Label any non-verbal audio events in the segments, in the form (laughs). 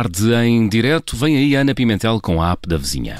Tarde em direto, vem aí Ana Pimentel com a app da vizinha.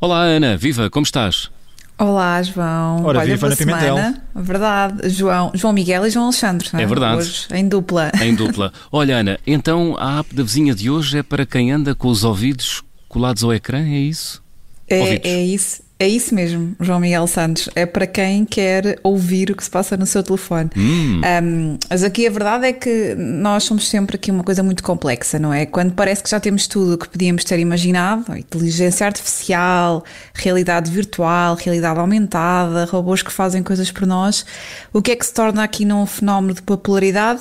Olá Ana, viva, como estás? Olá, João. Ora, Olha, viva Ana Pimentel. semana. Verdade, João, João Miguel e João Alexandre. não É verdade. Hoje, em dupla. Em dupla. (laughs) Olha Ana, então a app da vizinha de hoje é para quem anda com os ouvidos colados ao ecrã, é isso? É, é isso. É isso mesmo, João Miguel Santos. É para quem quer ouvir o que se passa no seu telefone. Hum. Um, mas aqui a verdade é que nós somos sempre aqui uma coisa muito complexa, não é? Quando parece que já temos tudo o que podíamos ter imaginado, inteligência artificial, realidade virtual, realidade aumentada, robôs que fazem coisas por nós, o que é que se torna aqui num fenómeno de popularidade?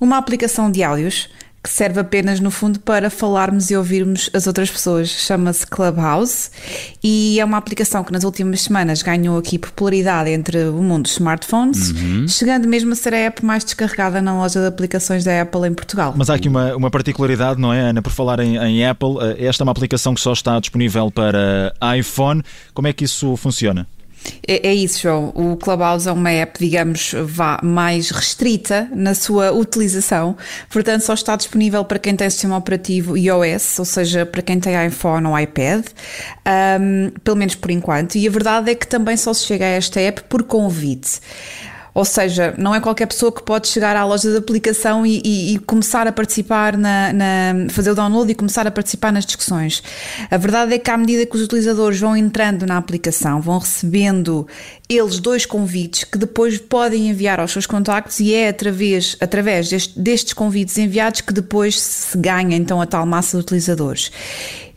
Uma aplicação de áudios que serve apenas, no fundo, para falarmos e ouvirmos as outras pessoas. Chama-se Clubhouse e é uma aplicação que nas últimas semanas ganhou aqui popularidade entre o mundo dos smartphones, chegando mesmo a ser a app mais descarregada na loja de aplicações da Apple em Portugal. Mas há aqui uma, uma particularidade, não é, Ana? Por falar em, em Apple, eh, esta é uma aplicação que só está disponível para iPhone. Como é que isso funciona? É, é isso, João. O Clubhouse é uma app, digamos, vá mais restrita na sua utilização, portanto, só está disponível para quem tem sistema operativo iOS, ou seja, para quem tem iPhone ou iPad, ahm, pelo menos por enquanto. E a verdade é que também só se chega a esta app por convite. Ou seja, não é qualquer pessoa que pode chegar à loja de aplicação e, e- e começar a participar, na, na- fazer o download e começar a participar nas discussões. A verdade é que, à medida que os utilizadores vão entrando na aplicação, vão recebendo eles dois convites que depois podem enviar aos seus contactos e é através, através deste- destes convites enviados que depois se ganha então a tal massa de utilizadores.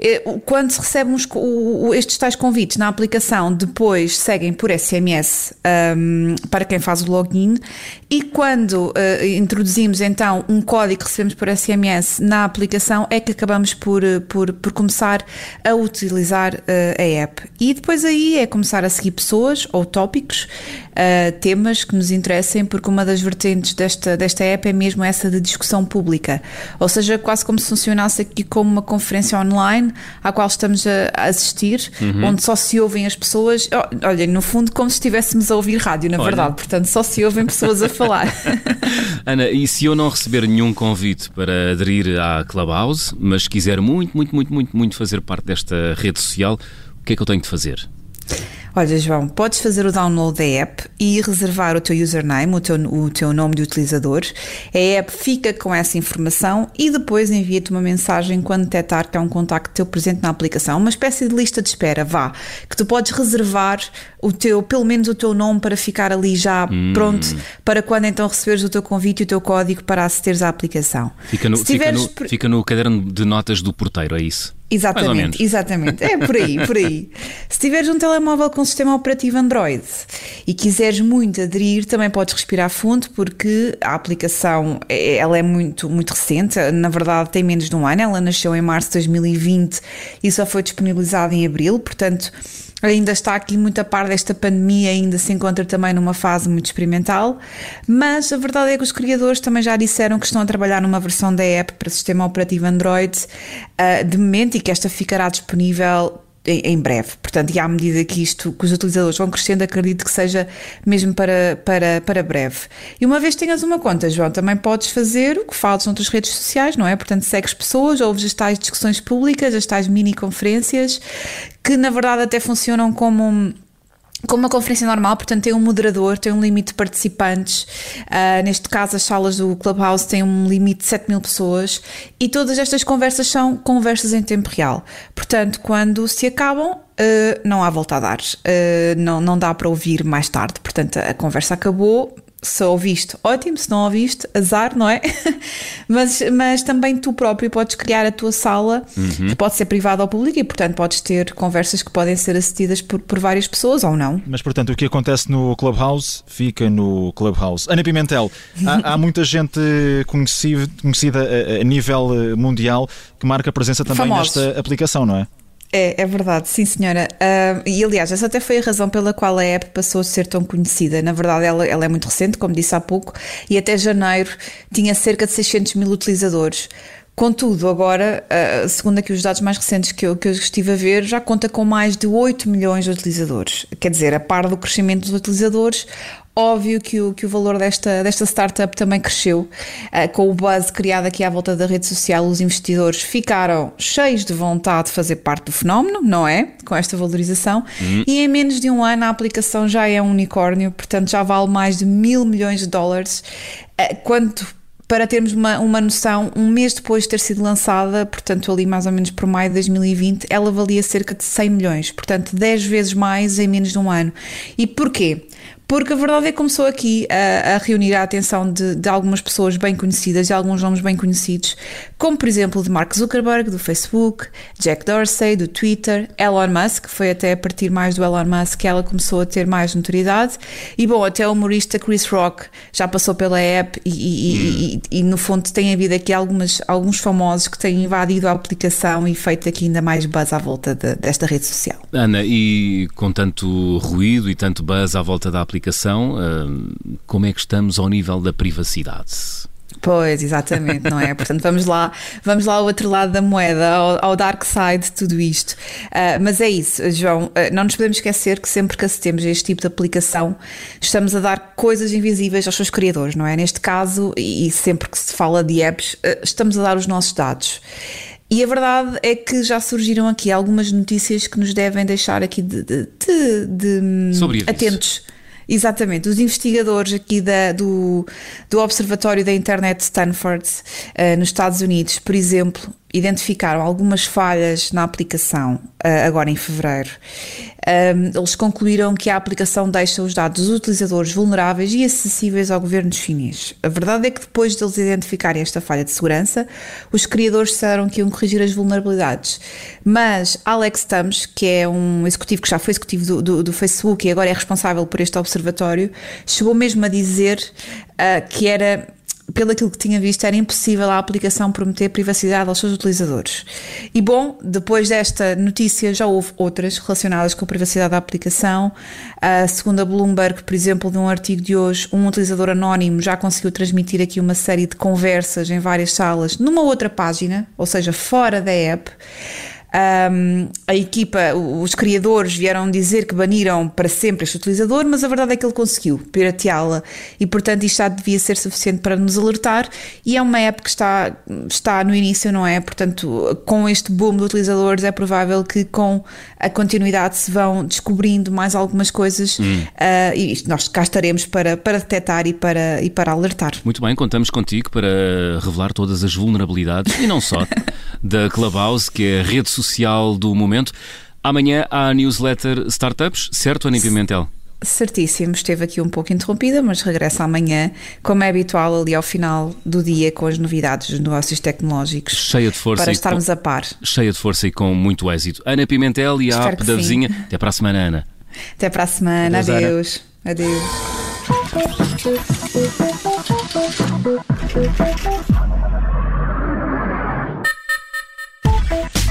Eh, Quando se recebe uns co- o- o- estes tais convites na aplicação, depois seguem por SMS ahm, para quem faz o login e quando eh, introduzimos então um código que recebemos por SMS na aplicação é que acabamos por, eh, por, por começar a utilizar eh, a app. E depois aí é começar a seguir pessoas ou tópicos, eh, temas que nos interessem, porque uma das vertentes desta, desta app é mesmo essa de discussão pública. Ou seja, quase como se funcionasse aqui como uma conferência online à qual estamos a a assistir, onde só se ouvem as pessoas. Oh, Olha, no fundo, como se estivéssemos a ouvir rádio, na Olha. verdade. Portanto, só se ouvem pessoas a falar. (laughs) Ana, e se eu não receber nenhum convite para aderir à Clubhouse, mas quiser muito, muito, muito, muito, muito fazer parte desta rede social, o que é que eu tenho de fazer? Olha, João, podes fazer o download da app e reservar o teu username, o teu, o teu nome de utilizador. A app fica com essa informação e depois envia-te uma mensagem quando detectar que há um contacto teu presente na aplicação. Uma espécie de lista de espera, vá, que tu podes reservar o teu, pelo menos o teu nome para ficar ali já pronto para quando então receberes o teu convite e o teu código para acederes à aplicação. Fica no, fica, tiveres no, pre- fica no caderno de notas do porteiro, é isso? Exatamente, exatamente. É por aí, por aí. Se tiveres um telemóvel com sistema operativo Android e quiseres muito aderir, também podes respirar fundo porque a aplicação é- ela é muito, muito recente, na verdade tem menos de um ano, ela nasceu em março de 2020 e só foi disponibilizada em abril, portanto ainda está aqui muito a par desta pandemia, ainda se encontra também numa fase muito experimental, mas a verdade é que os criadores também já disseram que estão a trabalhar numa versão da app para sistema operativo Android ah, de momento e que esta ficará disponível em, breve. Portanto, e à medida que isto, que os utilizadores vão crescendo, acredito que seja mesmo para, para, para breve. E uma vez tenhas uma conta, João, também podes fazer o que fazes noutras redes sociais, não é? Portanto, segues pessoas, ouves as tais discussões públicas, as tais mini conferências, que na verdade até funcionam como um- como uma conferência normal, portanto tem um moderador, tem um limite de participantes. Ah, neste caso, as salas do Clubhouse têm um limite de 7 mil pessoas e todas estas conversas são conversas em tempo real. Portanto, quando se acabam, ah, não há volta a dar. Ah, não, não dá para ouvir mais tarde. Portanto, a conversa acabou. Se ouviste, ótimo, se não ouviste, azar, não é? (laughs) mas, mas também tu próprio podes criar a tua sala, que pode ser privada ou pública, e portanto podes ter conversas que podem ser assistidas por, por várias pessoas ou não. Mas, portanto, o que acontece no Clubhouse fica no Clubhouse. Ana Pimentel, há, há muita gente conhecida, conhecida a, a nível eh, mundial que marca presença também Famosos. nesta aplicação, não é? É, é verdade, sim senhora. Ah, e aliás, essa até foi a razão pela qual a app passou a ser tão conhecida. Na verdade, ela, ela é muito recente, como disse há pouco, e até janeiro tinha cerca de 600 mil utilizadores. Contudo, agora, uh, segundo aqui os dados mais recentes que eu, que eu estive a ver, já conta com mais de 8 milhões de utilizadores. Quer dizer, a par do crescimento dos utilizadores, Óbvio que o, que o valor desta, desta startup também cresceu. Uh, com o buzz criado aqui à volta da rede social, os investidores ficaram cheios de vontade de fazer parte do fenómeno, não é? Com esta valorização. Uhum. E em menos de um ano a aplicação já é um unicórnio, portanto já vale mais de mil milhões de dólares. Uh, quanto para termos uma, uma noção, um mês depois de ter sido lançada, portanto ali mais ou menos por maio de 2020, ela valia cerca de 100 milhões, portanto 10 vezes mais em menos de um ano. E porquê? Porque a verdade é que começou aqui a, a reunir a atenção de, de, algumas pessoas bem conhecidas e alguns nomes bem conhecidos, como por exemplo de Mark Zuckerberg, do Facebook, Jack Dorsey, do Twitter, Elon Musk, foi até a partir mais do Elon Musk que ela começou a ter mais notoriedade, e bom, até o humorista Chris Rock já passou pela app e, e, hum. e, e no fundo tem havido aqui algumas, alguns famosos que têm invadido a aplicação e feito aqui ainda mais buzz à volta de, desta rede social. Ana, e com tanto ruído e tanto buzz à volta da aplicação, aplicação, como é que estamos ao nível da privacidade? Pois, exatamente, não é? (laughs) Portanto, vamos lá, vamos lá ao outro lado da moeda, ao, ao dark side de tudo isto. Uh, mas é isso, João, uh, não nos podemos esquecer que sempre que acedemos a este tipo de aplicação, estamos a dar coisas invisíveis aos seus criadores, não é? Neste caso, e, e sempre que se fala de apps, uh, estamos a dar os nossos dados. E a verdade é que já surgiram aqui algumas notícias que nos devem deixar aqui de, de, de, de atentos. Exatamente, os investigadores aqui da, do, do Observatório da Internet de Stanford, uh, nos Estados Unidos, por exemplo, identificaram algumas falhas na aplicação uh, agora em fevereiro. Eles concluíram que a aplicação deixa os dados dos utilizadores vulneráveis e acessíveis ao governo chinês. A verdade é que depois de eles identificarem esta falha de segurança, os criadores disseram que iam corrigir as vulnerabilidades. Mas Alex Tams, que é um executivo que já foi executivo do, do, do Facebook e agora é responsável por este observatório, chegou mesmo a dizer uh, que era pelo aquilo que tinha visto, era impossível a aplicação prometer privacidade aos seus utilizadores. E bom, depois desta notícia já houve outras relacionadas com a privacidade da aplicação. Uh, segundo a Bloomberg, por exemplo, de um artigo de hoje, um utilizador anónimo já conseguiu transmitir aqui uma série de conversas em várias salas numa outra página, ou seja, fora da app. Um, a equipa, os criadores vieram dizer que baniram para sempre este utilizador, mas a verdade é que ele conseguiu pirateá-la e, portanto, isto já devia ser suficiente para nos alertar. E é uma app que está, está no início, não é? Portanto, com este boom de utilizadores, é provável que com a continuidade se vão descobrindo mais algumas coisas hum. uh, e nós cá estaremos para, para detectar e para, e para alertar. Muito bem, contamos contigo para revelar todas as vulnerabilidades e não só (laughs) da Clubhouse, que é a rede social do momento. Amanhã há a newsletter Startups, certo, Ana Pimentel? Certíssimo, esteve aqui um pouco interrompida, mas regressa amanhã, como é habitual, ali ao final do dia, com as novidades dos negócios tecnológicos. Cheia de força. Para estarmos com, a par. Cheia de força e com muito êxito. Ana Pimentel e a app da sim. vizinha. Até para a semana, Ana. Até para a semana. Adeus. Adeus. (laughs)